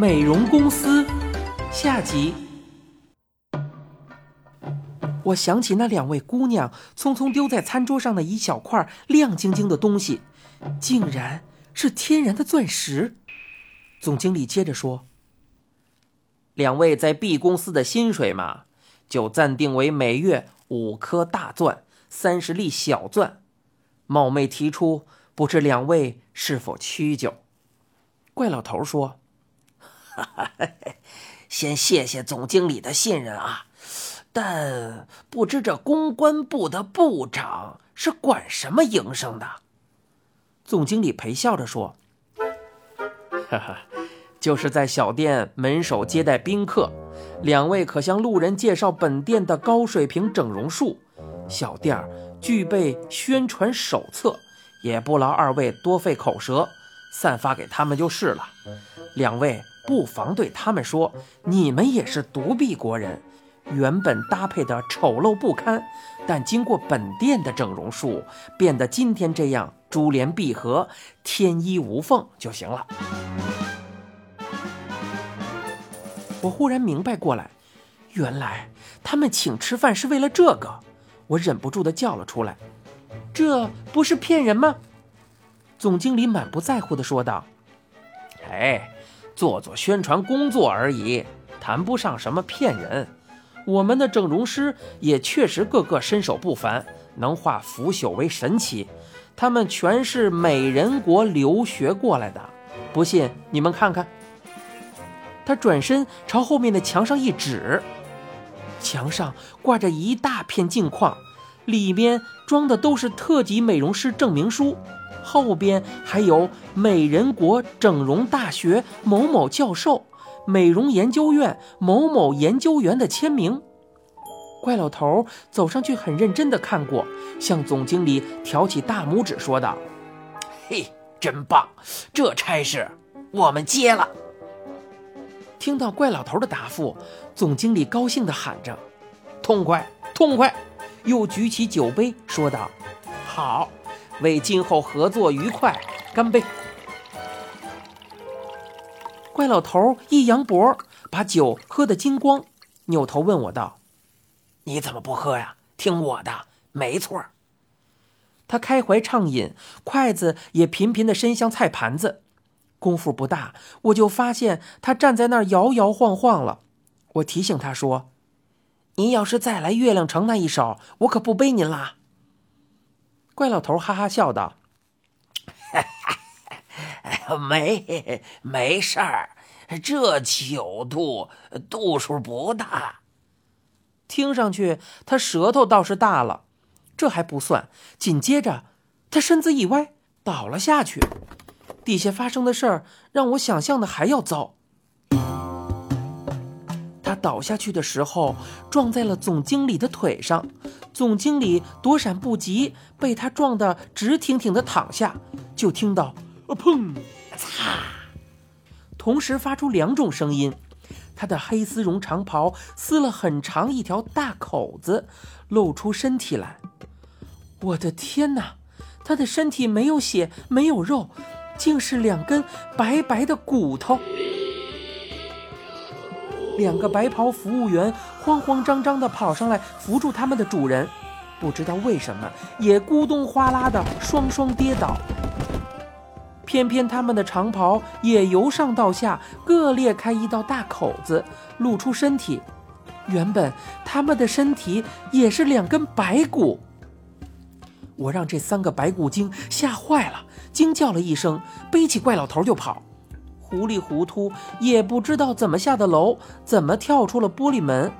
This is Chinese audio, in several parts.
美容公司下集。我想起那两位姑娘匆匆丢在餐桌上的一小块亮晶晶的东西，竟然是天然的钻石。总经理接着说：“两位在 B 公司的薪水嘛，就暂定为每月五颗大钻，三十粒小钻。冒昧提出，不知两位是否屈就？”怪老头说。先谢谢总经理的信任啊，但不知这公关部的部长是管什么营生的？总经理陪笑着说：“哈哈，就是在小店门首接待宾客。两位可向路人介绍本店的高水平整容术。小店具备宣传手册，也不劳二位多费口舌，散发给他们就是了。两位。”不妨对他们说：“你们也是独臂国人，原本搭配的丑陋不堪，但经过本店的整容术，变得今天这样珠联璧合、天衣无缝就行了。”我忽然明白过来，原来他们请吃饭是为了这个，我忍不住的叫了出来：“这不是骗人吗？”总经理满不在乎的说道：“哎。”做做宣传工作而已，谈不上什么骗人。我们的整容师也确实个个身手不凡，能化腐朽为神奇。他们全是美人国留学过来的，不信你们看看。他转身朝后面的墙上一指，墙上挂着一大片镜框，里面装的都是特级美容师证明书。后边还有美人国整容大学某某教授、美容研究院某某研究员的签名。怪老头走上去，很认真地看过，向总经理挑起大拇指，说道：“嘿，真棒！这差事我们接了。”听到怪老头的答复，总经理高兴地喊着：“痛快，痛快！”又举起酒杯，说道：“好。”为今后合作愉快，干杯！怪老头一扬脖，把酒喝得精光，扭头问我道：“你怎么不喝呀？听我的，没错。”他开怀畅饮，筷子也频频的伸向菜盘子。功夫不大，我就发现他站在那儿摇摇晃晃了。我提醒他说：“您要是再来月亮城那一手，我可不背您啦。”怪老头哈哈笑道：“ 没没事儿，这酒度度数不大。听上去他舌头倒是大了，这还不算。紧接着，他身子一歪，倒了下去。底下发生的事儿让我想象的还要糟。”他倒下去的时候撞在了总经理的腿上，总经理躲闪不及，被他撞得直挺挺的躺下。就听到“啊砰”“擦”，同时发出两种声音。他的黑丝绒长袍撕了很长一条大口子，露出身体来。我的天哪！他的身体没有血，没有肉，竟是两根白白的骨头。两个白袍服务员慌慌张张地跑上来扶住他们的主人，不知道为什么也咕咚哗啦的双双跌倒。偏偏他们的长袍也由上到下各裂开一道大口子，露出身体。原本他们的身体也是两根白骨。我让这三个白骨精吓坏了，惊叫了一声，背起怪老头就跑。糊里糊涂，也不知道怎么下的楼，怎么跳出了玻璃门。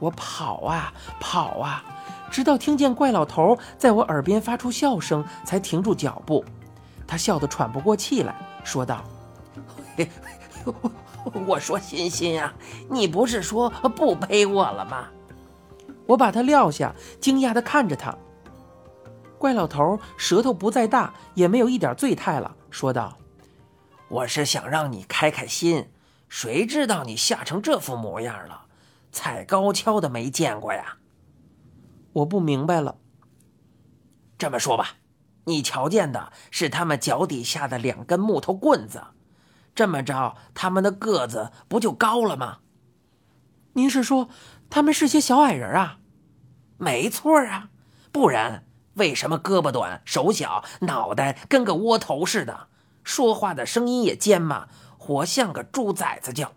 我跑啊跑啊，直到听见怪老头在我耳边发出笑声，才停住脚步。他笑得喘不过气来说道：“ 我说欣欣呀，你不是说不背我了吗？”我把他撂下，惊讶地看着他。怪老头舌头不再大，也没有一点醉态了，说道。我是想让你开开心，谁知道你吓成这副模样了，踩高跷的没见过呀。我不明白了。这么说吧，你瞧见的是他们脚底下的两根木头棍子，这么着，他们的个子不就高了吗？您是说他们是些小矮人啊？没错啊，不然为什么胳膊短、手小、脑袋跟个窝头似的，说话的声音也尖嘛，活像个猪崽子叫？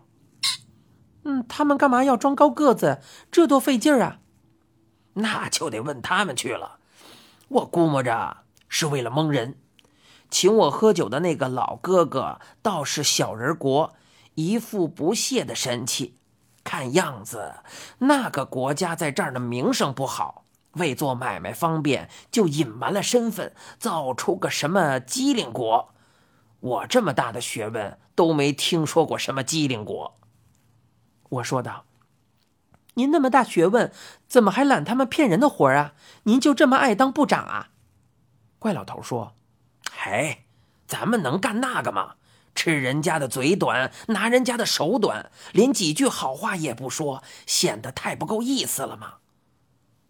嗯，他们干嘛要装高个子？这多费劲啊！那就得问他们去了。我估摸着是为了蒙人。请我喝酒的那个老哥哥倒是小人国，一副不屑的神气。看样子，那个国家在这儿的名声不好，为做买卖方便，就隐瞒了身份，造出个什么机灵国。我这么大的学问，都没听说过什么机灵国。我说道：“您那么大学问，怎么还揽他们骗人的活啊？您就这么爱当部长啊？”怪老头说：“哎，咱们能干那个吗？吃人家的嘴短，拿人家的手短，连几句好话也不说，显得太不够意思了吗？”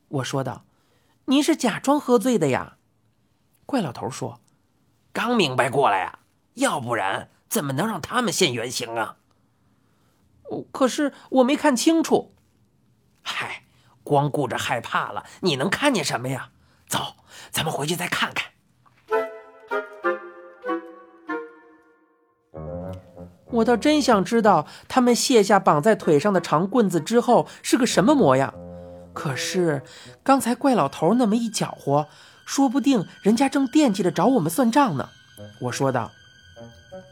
我说道：“您是假装喝醉的呀？”怪老头说：“刚明白过来呀，要不然怎么能让他们现原形啊？”可是我没看清楚。嗨，光顾着害怕了，你能看见什么呀？走，咱们回去再看看。我倒真想知道他们卸下绑在腿上的长棍子之后是个什么模样。可是刚才怪老头那么一搅和，说不定人家正惦记着找我们算账呢。我说道：“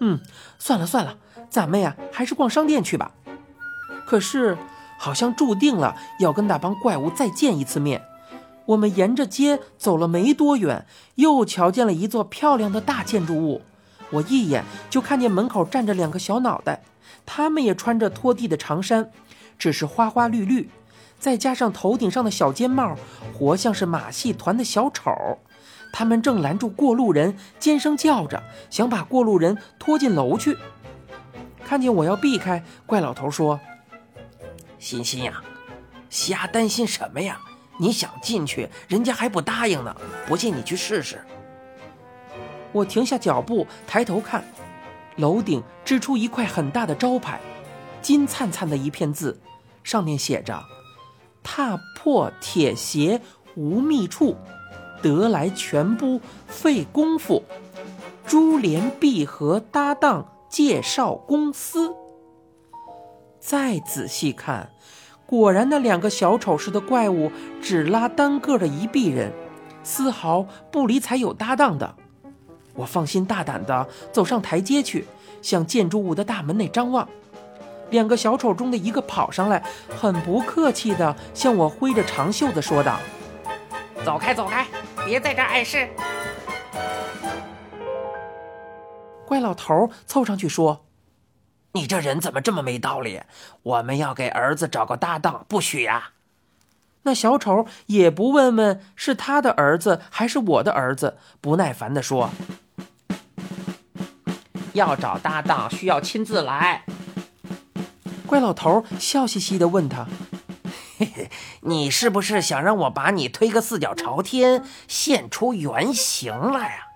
嗯，算了算了，咱们呀还是逛商店去吧。”可是，好像注定了要跟那帮怪物再见一次面。我们沿着街走了没多远，又瞧见了一座漂亮的大建筑物。我一眼就看见门口站着两个小脑袋，他们也穿着拖地的长衫，只是花花绿绿，再加上头顶上的小尖帽，活像是马戏团的小丑。他们正拦住过路人，尖声叫着，想把过路人拖进楼去。看见我要避开，怪老头说。欣欣呀，瞎担心什么呀？你想进去，人家还不答应呢。不信你去试试。我停下脚步，抬头看，楼顶支出一块很大的招牌，金灿灿的一片字，上面写着：“踏破铁鞋无觅处，得来全不费功夫。珠联璧合搭档介绍公司。”再仔细看，果然那两个小丑似的怪物只拉单个的一臂人，丝毫不理睬有搭档的。我放心大胆地走上台阶去，向建筑物的大门内张望。两个小丑中的一个跑上来，很不客气地向我挥着长袖子说道：“走开，走开，别在这碍事。”怪老头凑上去说。你这人怎么这么没道理？我们要给儿子找个搭档，不许呀！那小丑也不问问是他的儿子还是我的儿子，不耐烦地说：“要找搭档，需要亲自来。”怪老头笑嘻嘻地问他：“嘿嘿，你是不是想让我把你推个四脚朝天，现出原形来呀？”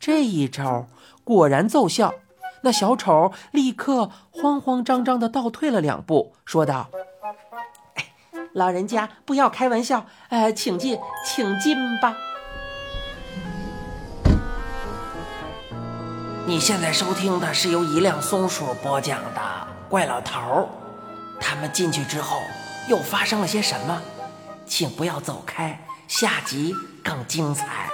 这一招果然奏效。那小丑立刻慌慌张张地倒退了两步，说道：“老人家不要开玩笑，呃，请进，请进吧。”你现在收听的是由一辆松鼠播讲的《怪老头儿》，他们进去之后又发生了些什么？请不要走开，下集更精彩。